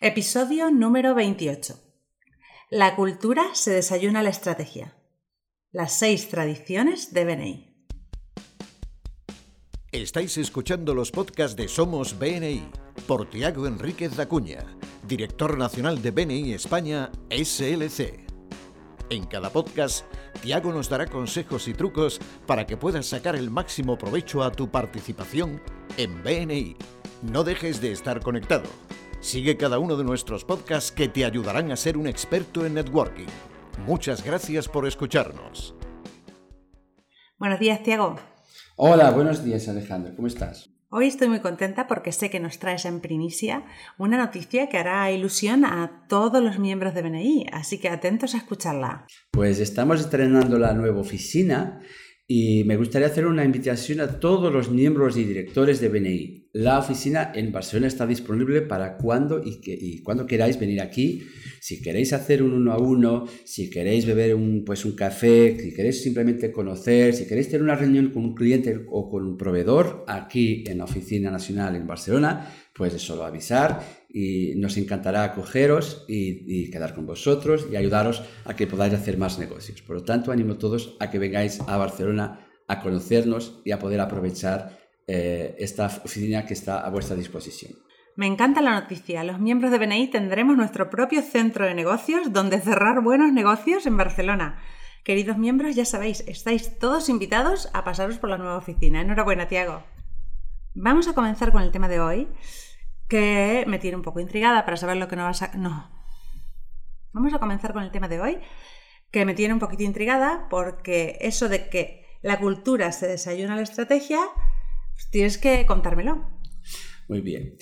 Episodio número 28. La cultura se desayuna la estrategia. Las seis tradiciones de BNI. Estáis escuchando los podcasts de Somos BNI por Tiago Enríquez Dacuña, director nacional de BNI España SLC. En cada podcast, Tiago nos dará consejos y trucos para que puedas sacar el máximo provecho a tu participación en BNI. No dejes de estar conectado. Sigue cada uno de nuestros podcasts que te ayudarán a ser un experto en networking. Muchas gracias por escucharnos. Buenos días, Tiago. Hola, buenos días Alejandro, ¿cómo estás? Hoy estoy muy contenta porque sé que nos traes en primicia una noticia que hará ilusión a todos los miembros de BNI, así que atentos a escucharla. Pues estamos estrenando la nueva oficina y me gustaría hacer una invitación a todos los miembros y directores de BNI. La oficina en Barcelona está disponible para cuando y, que, cuando queráis venir aquí. Si queréis hacer un uno a uno, si queréis beber un, pues un café, si queréis simplemente conocer, si queréis tener una reunión con un cliente o con un proveedor aquí en la oficina nacional en Barcelona, pues es solo avisar y nos encantará acogeros y, quedar con vosotros y ayudaros a que podáis hacer más negocios. Por lo tanto, animo a todos a que vengáis a Barcelona a conocernos y a poder aprovechar eh, esta oficina que está a vuestra disposición. Me encanta la noticia. Los miembros de BNI tendremos nuestro propio centro de negocios donde cerrar buenos negocios en Barcelona. Queridos miembros, ya sabéis, estáis todos invitados a pasaros por la nueva oficina. Enhorabuena, Tiago. Vamos a comenzar con el tema de hoy que me tiene un poco intrigada para saber lo que no vas a... No. Vamos a comenzar con el tema de hoy, que me tiene un poquito intrigada porque eso de que la cultura se desayuna la estrategia, pues tienes que contármelo. Muy bien.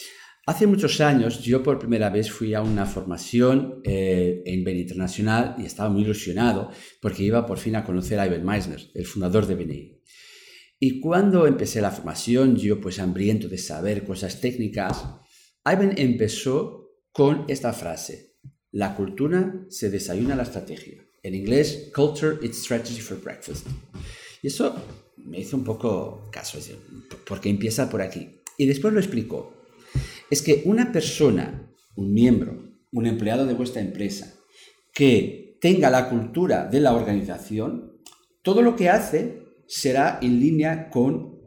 Hace muchos años yo por primera vez fui a una formación eh, en BNI Internacional y estaba muy ilusionado porque iba por fin a conocer a Ivan Meisner, el fundador de BNI. Y cuando empecé la formación, yo pues hambriento de saber cosas técnicas, Ivan empezó con esta frase, la cultura se desayuna la estrategia. En inglés, culture is strategy for breakfast. Y eso me hizo un poco caso, porque empieza por aquí. Y después lo explicó. Es que una persona, un miembro, un empleado de vuestra empresa, que tenga la cultura de la organización, todo lo que hace será en línea con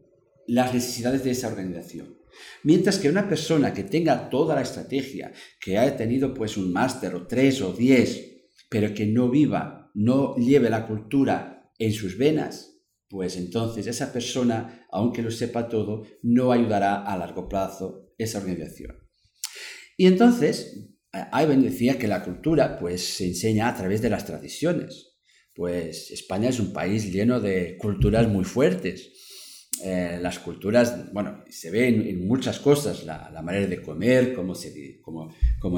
las necesidades de esa organización. Mientras que una persona que tenga toda la estrategia, que haya tenido pues un máster o tres o diez, pero que no viva, no lleve la cultura en sus venas, pues entonces esa persona, aunque lo sepa todo, no ayudará a largo plazo esa organización. Y entonces, Ivan decía que la cultura pues se enseña a través de las tradiciones. Pues España es un país lleno de culturas muy fuertes eh, las culturas, bueno, se ven en, muchas cosas, la, manera de comer, cómo,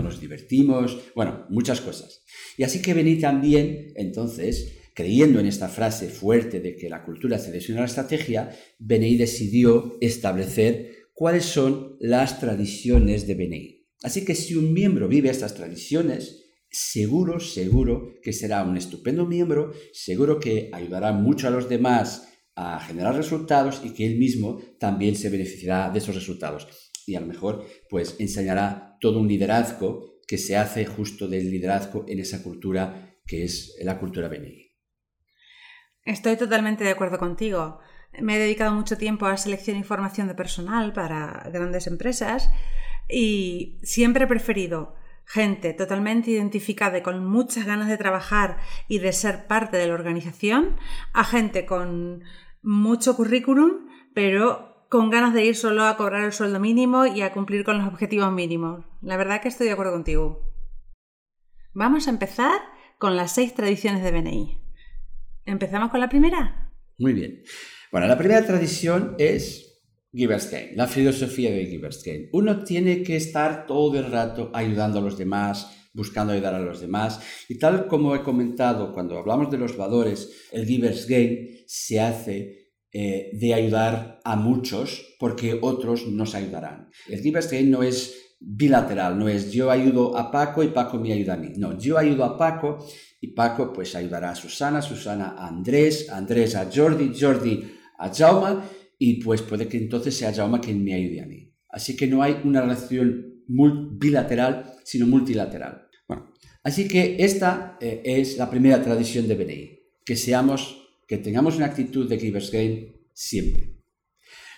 nos divertimos, bueno, muchas cosas. Y así que vení también, entonces, creyendo en esta frase fuerte de que la cultura se a la estrategia, BNI decidió establecer cuáles son las tradiciones de BNI. Así que si un miembro vive estas tradiciones, seguro, seguro que será un estupendo miembro, seguro que ayudará mucho a los demás a generar resultados y que él mismo también se beneficiará de esos resultados. Y a lo mejor, pues enseñará todo un liderazgo que se hace justo del liderazgo en esa cultura que es la cultura BNI. Estoy totalmente de acuerdo contigo. Me he dedicado mucho tiempo a selección y formación de personal para grandes empresas y siempre he preferido gente totalmente identificada y con muchas ganas de trabajar y de ser parte de la organización a gente con mucho currículum, pero con ganas de ir solo a cobrar el sueldo mínimo y a cumplir con los objetivos mínimos. La verdad que estoy de acuerdo contigo. Vamos a empezar con las seis tradiciones de BNI. ¿Empezamos con la primera? Muy bien. Bueno, la primera tradición es Giver's Gain, la filosofía de Giver's Gain. Uno tiene que estar todo el rato ayudando a los demás, buscando ayudar a los demás. Y tal como he comentado cuando hablamos de los valores, el Giver's Gain se hace eh, de ayudar a muchos porque otros nos ayudarán. El Giver's Gain no es bilateral, no es yo ayudo a Paco y Paco me ayuda a mí. No, yo ayudo a Paco y Paco pues ayudará a Susana, Susana a Andrés, Andrés a Jordi, Jordi a Jauma y pues puede que entonces sea Jauma quien me ayude a mí. Así que no hay una relación bilateral, sino multilateral. Bueno, así que esta eh, es la primera tradición de BNI, que seamos, que tengamos una actitud de givers gain siempre.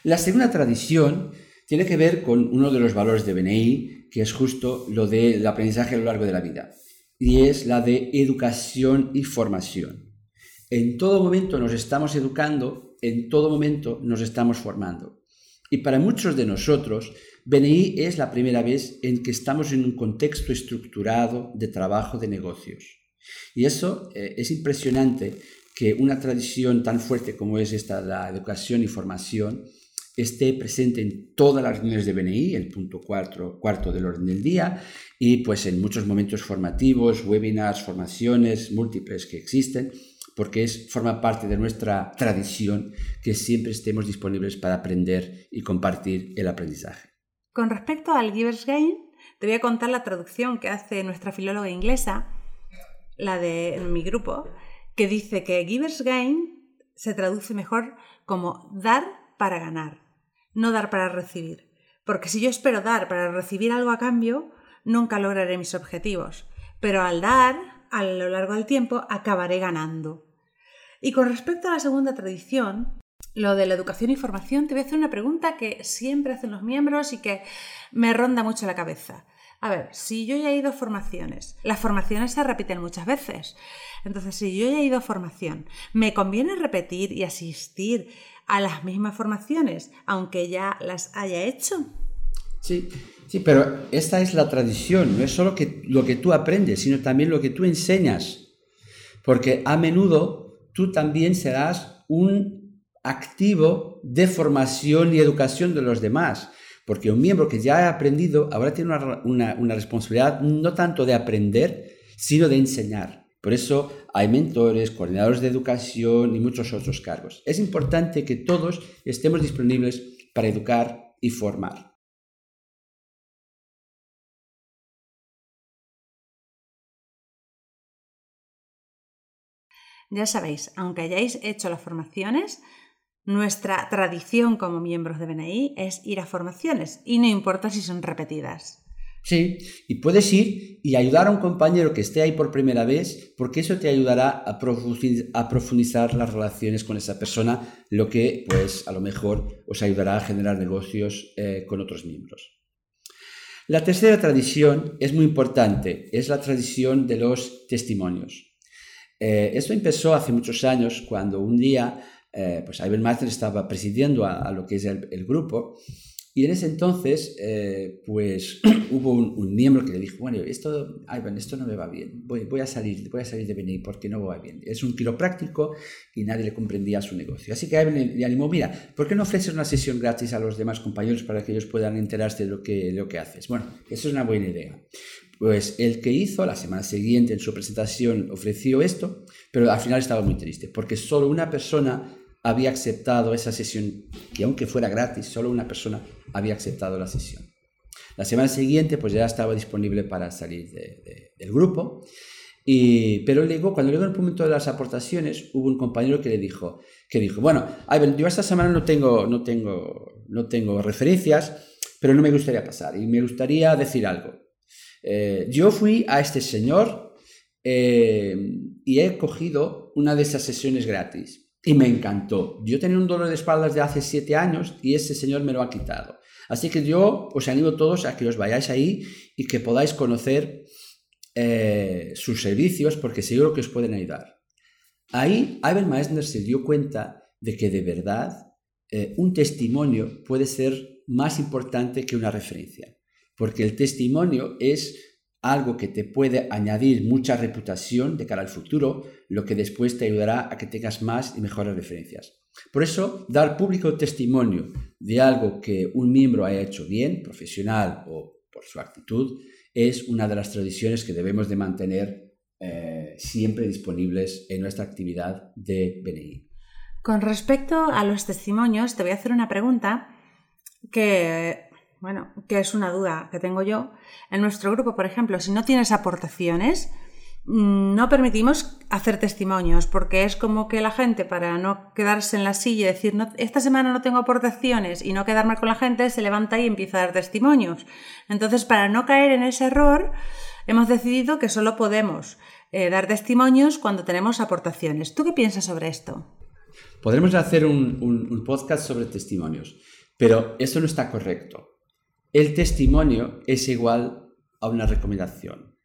La segunda tradición tiene que ver con uno de los valores de BNI, que es justo lo del aprendizaje a lo largo de la vida, y es la de educación y formación. En todo momento nos estamos educando, en todo momento nos estamos formando. Y para muchos de nosotros, BNI es la primera vez en que estamos en un contexto estructurado de trabajo de negocios. Y eso eh, es impresionante que una tradición tan fuerte como es esta, la educación y formación, esté presente en todas las reuniones de BNI, el punto cuarto, cuarto del orden del día, y pues en muchos momentos formativos, webinars, formaciones múltiples que existen, porque es, forma parte de nuestra tradición que siempre estemos disponibles para aprender y compartir el aprendizaje. Con respecto al Giver's Gain, te voy a contar la traducción que hace nuestra filóloga inglesa, la de mi grupo, que dice que Giver's Gain se traduce mejor como dar para ganar no dar para recibir. Porque si yo espero dar para recibir algo a cambio, nunca lograré mis objetivos. Pero al dar, a lo largo del tiempo, acabaré ganando. Y con respecto a la segunda tradición, lo de la educación y formación, te voy a hacer una pregunta que siempre hacen los miembros y que me ronda mucho la cabeza. A ver, si yo ya he ido a formaciones, las formaciones se repiten muchas veces. Entonces, si yo ya he ido a formación, ¿me conviene repetir y asistir a las mismas formaciones, aunque ya las haya hecho. Sí, sí, pero esta es la tradición, no es solo que, lo que tú aprendes, sino también lo que tú enseñas. Porque a menudo tú también serás un activo de formación y educación de los demás. Porque un miembro que ya ha aprendido ahora tiene una, una responsabilidad no tanto de aprender, sino de enseñar. Por eso hay mentores, coordinadores de educación y muchos otros cargos. Es importante que todos estemos disponibles para educar y formar. Ya sabéis, aunque hayáis hecho las formaciones, nuestra tradición como miembros de BNI es ir a formaciones y no importa si son repetidas. Sí, y puedes ir y ayudar a un compañero que esté ahí por primera vez, porque eso te ayudará a profundizar, las relaciones con esa persona, lo que pues a lo mejor os ayudará a generar negocios eh, con otros miembros. La tercera tradición es muy importante, es la tradición de los testimonios. Eh, esto empezó hace muchos años cuando un día eh, pues Ivan Master estaba presidiendo a, lo que es el grupo y en ese entonces, eh, pues hubo un, miembro que le dijo, bueno, esto, Ivan, esto no me va bien, voy, voy, a salir, voy a salir de BNI porque no va bien. Es un quiropráctico y nadie le comprendía su negocio. Así que Ivan le, animó, mira, ¿por qué no ofreces una sesión gratis a los demás compañeros para que ellos puedan enterarse de lo que, lo que haces? Bueno, eso es una buena idea. Pues el que hizo, la semana siguiente en su presentación ofreció esto, pero al final estaba muy triste, porque solo una persona había aceptado esa sesión, que aunque fuera gratis, solo una persona había aceptado la sesión. La semana siguiente, pues ya estaba disponible para salir del grupo. Y, pero luego, cuando llegó el momento de las aportaciones, hubo un compañero que le dijo, que dijo, bueno, yo esta semana no tengo, no tengo, no tengo referencias, pero no me gustaría pasar y me gustaría decir algo. Eh, yo fui a este señor eh, y he cogido una de esas sesiones gratis y me encantó. Yo tenía un dolor de espaldas de hace siete años y ese señor me lo ha quitado. Así que yo os animo a todos a que os vayáis ahí y que podáis conocer eh, sus servicios porque seguro que os pueden ayudar. Ahí Ivan Meissner se dio cuenta de que de verdad un testimonio puede ser más importante que una referencia, porque el testimonio es algo que te puede añadir mucha reputación de cara al futuro, lo que después te ayudará a que tengas más y mejores referencias. Por eso, dar público testimonio de algo que un miembro haya hecho bien, profesional o por su actitud, es una de las tradiciones que debemos de mantener eh, siempre disponibles en nuestra actividad de BNI. Con respecto a los testimonios, te voy a hacer una pregunta que bueno, que es una duda que tengo yo. En nuestro grupo, por ejemplo, si no tienes aportaciones, mm, no permitimos hacer testimonios, porque es como que la gente, para no quedarse en la silla y decir, esta semana no tengo aportaciones y no quedar mal con la gente, se levanta y empieza a dar testimonios. Entonces, para no caer en ese error, hemos decidido que solo podemos eh, dar testimonios cuando tenemos aportaciones. ¿Tú qué piensas sobre esto? Podremos hacer un podcast sobre testimonios, pero eso no está correcto. El testimonio es igual a una recomendación.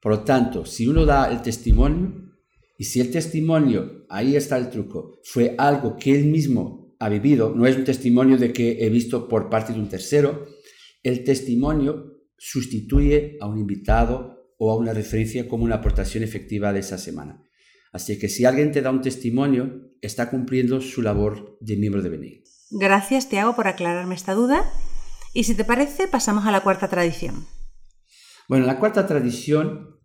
Por lo tanto, si uno da el testimonio, y si el testimonio, ahí está el truco, fue algo que él mismo ha vivido, no es un testimonio de que he visto por parte de un tercero, el testimonio sustituye a un invitado o a una referencia como una aportación efectiva de esa semana. Así que si alguien te da un testimonio, está cumpliendo su labor de miembro de BNI. Gracias, Tiago, por aclararme esta duda. Y si te parece, pasamos a la cuarta tradición. Bueno, la cuarta tradición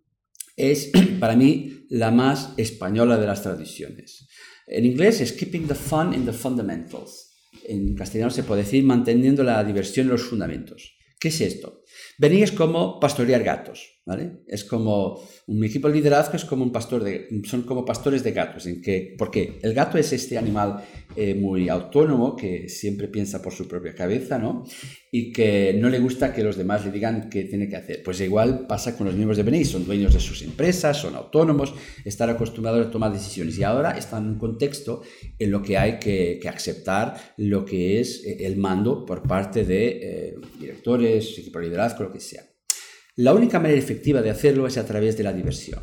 es para mí la más española de las tradiciones. En inglés es Keeping the Fun in the Fundamentals. En castellano se puede decir manteniendo la diversión en los fundamentos. ¿Qué es esto? Venir es como pastorear gatos. Es como un equipo de liderazgo es como un pastor de, son como pastores de gatos, en que, porque el gato es este animal eh, muy autónomo que siempre piensa por su propia cabeza, ¿no? Y que no le gusta que los demás le digan qué tiene que hacer. Pues igual pasa con los miembros de BNI, son dueños de sus empresas, son autónomos, están acostumbrados a tomar decisiones y ahora están en un contexto en lo que hay que, aceptar lo que es eh, el mando por parte de eh, directores, equipo de liderazgo, lo que sea. La única manera efectiva de hacerlo es a través de la diversión.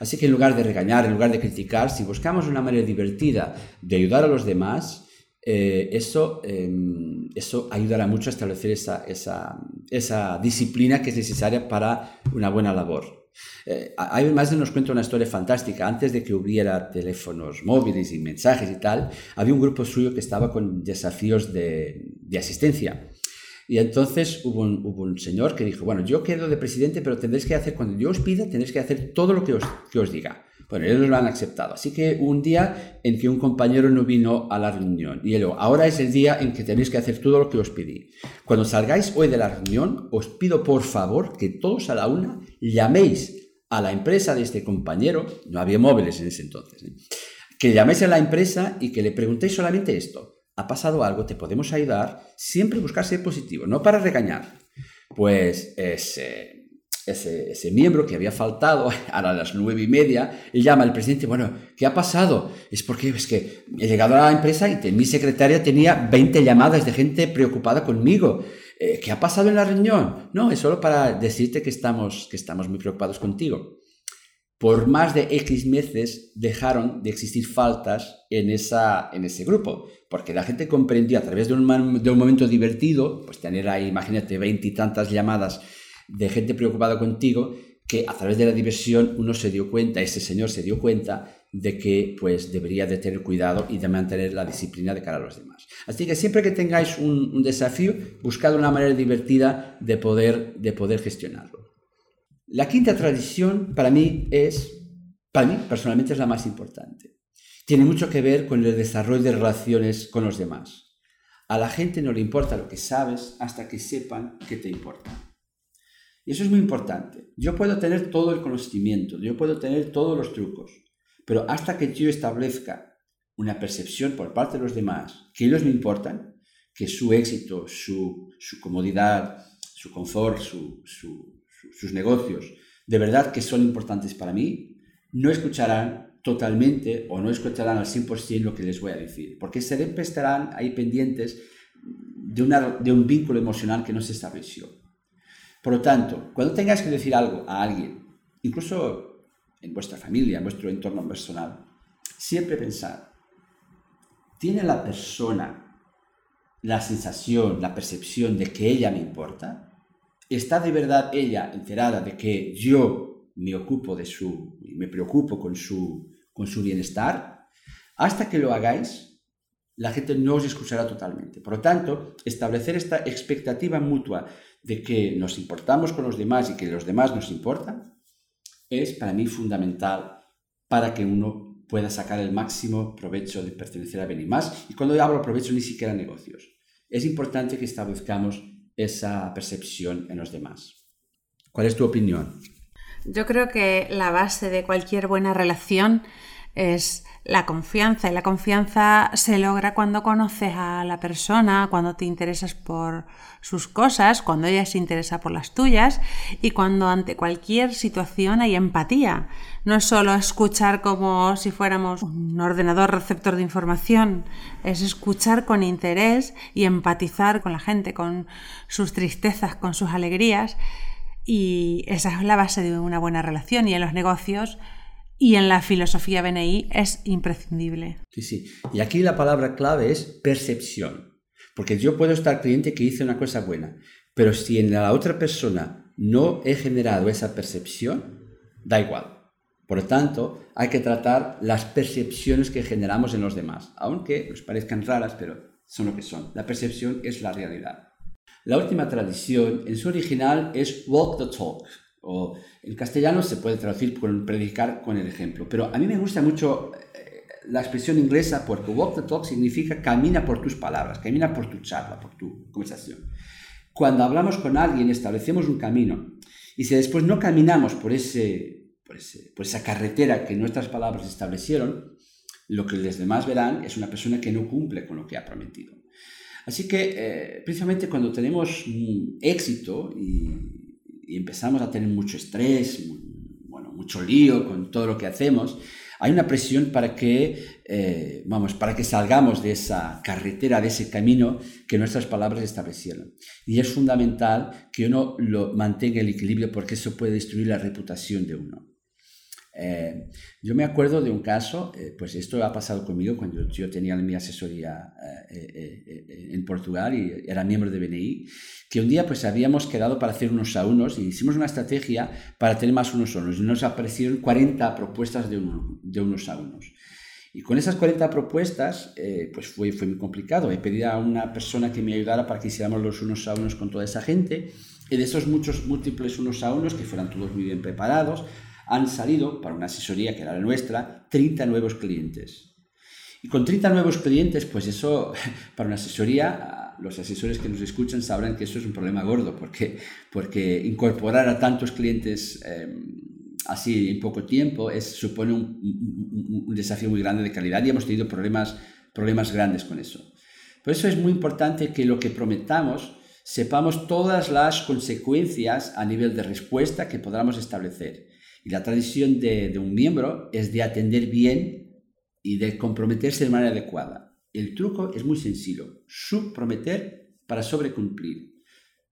Así que en lugar de regañar, en lugar de criticar, si buscamos una manera divertida de ayudar a los demás, eh, eso, em, eso ayudará mucho a establecer esa, esa, disciplina que es necesaria para una buena labor. Eh, hay más de nos cuenta una historia fantástica. Antes de que hubiera teléfonos móviles y mensajes y tal, había un grupo suyo que estaba con desafíos de, de asistencia. Y entonces hubo un, señor que dijo, bueno, yo quedo de presidente, pero tendréis que hacer, cuando yo os pida, tendréis que hacer todo lo que os, que os diga. Bueno, ellos lo han aceptado. Así que un día en que un compañero no vino a la reunión y él, ahora es el día en que tenéis que hacer todo lo que os pedí. Cuando salgáis hoy de la reunión, os pido por favor que todos a la una llaméis a la empresa de este compañero, no había móviles en ese entonces, ¿eh? que llaméis a la empresa y que le preguntéis solamente esto ha pasado algo, te podemos ayudar, siempre buscar ser positivo, no para regañar. Pues ese, ese, miembro que había faltado a las nueve y media, él llama al presidente, bueno, ¿qué ha pasado? Es porque es que he llegado a la empresa y mi secretaria tenía 20 llamadas de gente preocupada conmigo. Eh, ¿Qué ha pasado en la reunión? No, es solo para decirte que estamos, que estamos muy preocupados contigo por más de X meses dejaron de existir faltas en, esa, en ese grupo, porque la gente comprendió a través de un, de un momento divertido, pues tener ahí, imagínate, veintitantas llamadas de gente preocupada contigo, que a través de la diversión uno se dio cuenta, ese señor se dio cuenta de que pues debería de tener cuidado y de mantener la disciplina de cara a los demás. Así que siempre que tengáis un, un desafío, buscad una manera divertida de poder, de poder gestionarlo. La quinta tradición para mí es, para mí personalmente es la más importante. Tiene mucho que ver con el desarrollo de relaciones con los demás. A la gente no le importa lo que sabes hasta que sepan que te importa. Y eso es muy importante. Yo puedo tener todo el conocimiento, yo puedo tener todos los trucos, pero hasta que yo establezca una percepción por parte de los demás que ellos me importan, que su éxito, su, comodidad, su confort, su, sus negocios, de verdad que son importantes para mí, no escucharán totalmente o no escucharán al 100% lo que les voy a decir, porque siempre estarán ahí pendientes de, una, de un vínculo emocional que no se estableció. Por lo tanto, cuando tengáis que decir algo a alguien, incluso en vuestra familia, en vuestro entorno personal, siempre pensad, ¿tiene la persona la sensación, la percepción de que ella me importa? ¿Está de verdad ella enterada de que yo me ocupo de su, me preocupo con su, con su bienestar? Hasta que lo hagáis, la gente no os escuchará totalmente. Por lo tanto, establecer esta expectativa mutua de que nos importamos con los demás y que los demás nos importan es para mí fundamental para que uno pueda sacar el máximo provecho de pertenecer a Más. Y cuando hablo provecho, ni siquiera negocios. Es importante que establezcamos esa percepción en los demás. ¿Cuál es tu opinión? Yo creo que la base de cualquier buena relación es la confianza y la confianza se logra cuando conoces a la persona, cuando te interesas por sus cosas, cuando ella se interesa por las tuyas y cuando ante cualquier situación hay empatía. No es solo escuchar como si fuéramos un ordenador receptor de información, es escuchar con interés y empatizar con la gente, con sus tristezas, con sus alegrías y esa es la base de una buena relación y en los negocios y en la filosofía BNI es imprescindible. Sí, sí. Y aquí la palabra clave es percepción. Porque yo puedo estar cliente que hice una cosa buena, pero si en la otra persona no he generado esa percepción, da igual. Por lo tanto, hay que tratar las percepciones que generamos en los demás, aunque nos parezcan raras, pero son lo que son. La percepción es la realidad. La última tradición, en su original, es walk the talk, o en castellano se puede traducir con predicar con el ejemplo. Pero a mí me gusta mucho eh, la expresión inglesa porque walk the talk significa camina por tus palabras, camina por tu charla, por tu conversación. Cuando hablamos con alguien establecemos un camino y si después no caminamos por, ese, por, ese, por esa carretera que nuestras palabras establecieron, lo que los demás verán es una persona que no cumple con lo que ha prometido. Así que eh, precisamente cuando tenemos éxito y y empezamos a tener mucho estrés, bueno, mucho lío con todo lo que hacemos, hay una presión para que, eh, vamos, para que salgamos de esa carretera, de ese camino que nuestras palabras establecieron. Y es fundamental que uno lo mantenga el equilibrio porque eso puede destruir la reputación de uno. Eh, yo me acuerdo de un caso, eh, pues esto ha pasado conmigo cuando yo tenía mi asesoría eh, en Portugal y era miembro de BNI, que un día pues habíamos quedado para hacer unos a unos y hicimos una estrategia para tener más unos a unos y nos aparecieron 40 propuestas de, de unos a unos. Y con esas 40 propuestas, pues fue, fue muy complicado. He pedido a una persona que me ayudara para que hiciéramos los unos a unos con toda esa gente. Y de esos muchos múltiples unos a unos, que fueran todos muy bien preparados, han salido, para una asesoría que era la nuestra, 30 nuevos clientes. Y con 30 nuevos clientes, pues eso, para una asesoría, los asesores que nos escuchan sabrán que eso es un problema gordo, porque, porque incorporar a tantos clientes em, así en poco tiempo es, supone un, un, desafío muy grande de calidad y hemos tenido problemas, problemas grandes con eso. Por eso es muy importante que lo que prometamos sepamos todas las consecuencias a nivel de respuesta que podamos establecer. Y la tradición de, un miembro es de atender bien y de comprometerse de manera adecuada. El truco es muy sencillo, subprometer para sobrecumplir.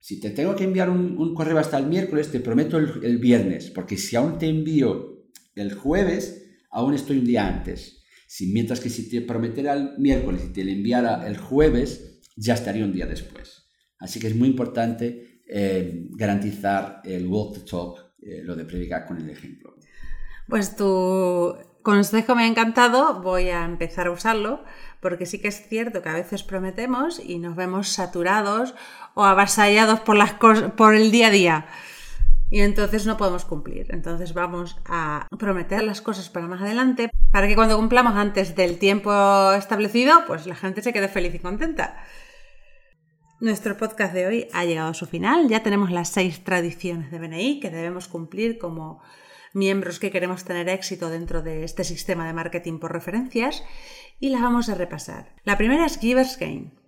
Si te tengo que enviar un, correo hasta el miércoles, te prometo el, viernes, porque si aún te envío el jueves, aún estoy un día antes. Si, mientras que si te prometiera el miércoles y te lo enviara el jueves, ya estaría un día después. Así que es muy importante eh, garantizar el walk the talk eh, lo de predicar con el ejemplo. Pues tu consejo me ha encantado, voy a empezar a usarlo, porque sí que es cierto que a veces prometemos y nos vemos saturados o avasallados por, las por el día a día. Y entonces no podemos cumplir. Entonces vamos a prometer las cosas para más adelante, para que cuando cumplamos antes del tiempo establecido, pues la gente se quede feliz y contenta. Nuestro podcast de hoy ha llegado a su final. Ya tenemos las seis tradiciones de BNI que debemos cumplir como miembros que queremos tener éxito dentro de este sistema de marketing por referencias y las vamos a repasar. La primera es Givers Gain.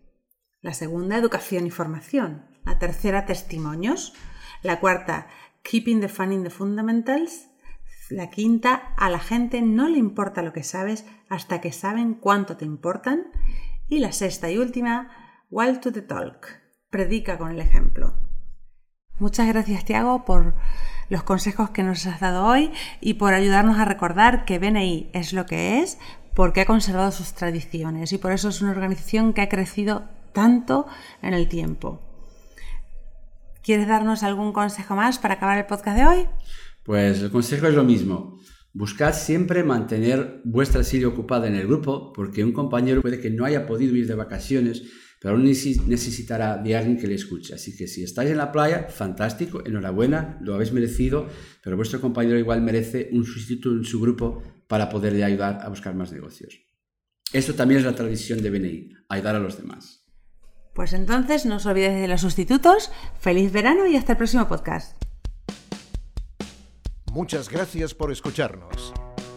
La segunda, educación y formación. La tercera, testimonios. La cuarta, Keeping defining the fundamentals. La quinta, a la gente no le importa lo que sabes hasta que saben cuánto te importan. Y la sexta y última, Wild to the Talk. Predica con el ejemplo. Muchas gracias, Tiago, por los consejos que nos has dado hoy y por ayudarnos a recordar que BNI es lo que es porque ha conservado sus tradiciones y por eso es una organización que ha crecido tanto en el tiempo. ¿Quieres darnos algún consejo más para acabar el podcast de hoy? Pues el consejo es lo mismo. Buscad siempre mantener vuestra silla ocupada en el grupo porque un compañero puede que no haya podido ir de vacaciones pero aún necesitará de alguien que le escuche. Así que si estáis en la playa, fantástico, enhorabuena, lo habéis merecido, pero vuestro compañero igual merece un sustituto en su grupo para poderle ayudar a buscar más negocios. Eso también es la tradición de BNI, ayudar a los demás. Pues entonces no os olvidéis de los sustitutos, feliz verano y hasta el próximo podcast. Muchas gracias por escucharnos.